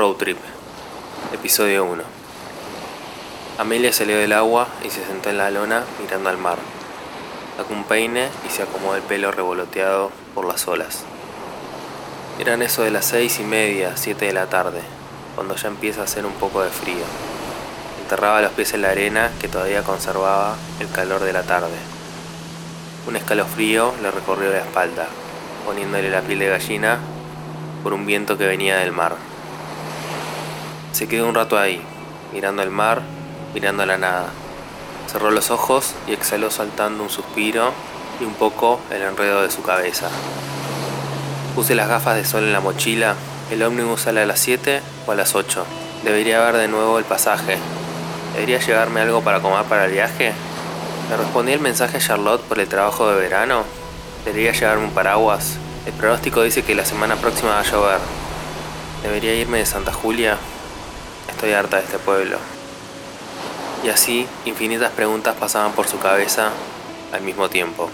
Road Trip, episodio 1. Amelia salió del agua y se sentó en la lona mirando al mar. Sacó un peine y se acomodó el pelo revoloteado por las olas. Eran eso de las seis y media, siete de la tarde, cuando ya empieza a hacer un poco de frío. Enterraba los pies en la arena que todavía conservaba el calor de la tarde. Un escalofrío le recorrió la espalda, poniéndole la piel de gallina por un viento que venía del mar. Se quedó un rato ahí, mirando el mar, mirando a la nada. Cerró los ojos y exhaló saltando un suspiro y un poco el enredo de su cabeza. Puse las gafas de sol en la mochila. El ómnibus sale a las 7 o a las 8. Debería ver de nuevo el pasaje. ¿Debería llevarme algo para comer para el viaje? Le respondí el mensaje a Charlotte por el trabajo de verano. ¿Debería llevarme un paraguas? El pronóstico dice que la semana próxima va a llover. ¿Debería irme de Santa Julia? Estoy harta de este pueblo. Y así, infinitas preguntas pasaban por su cabeza al mismo tiempo.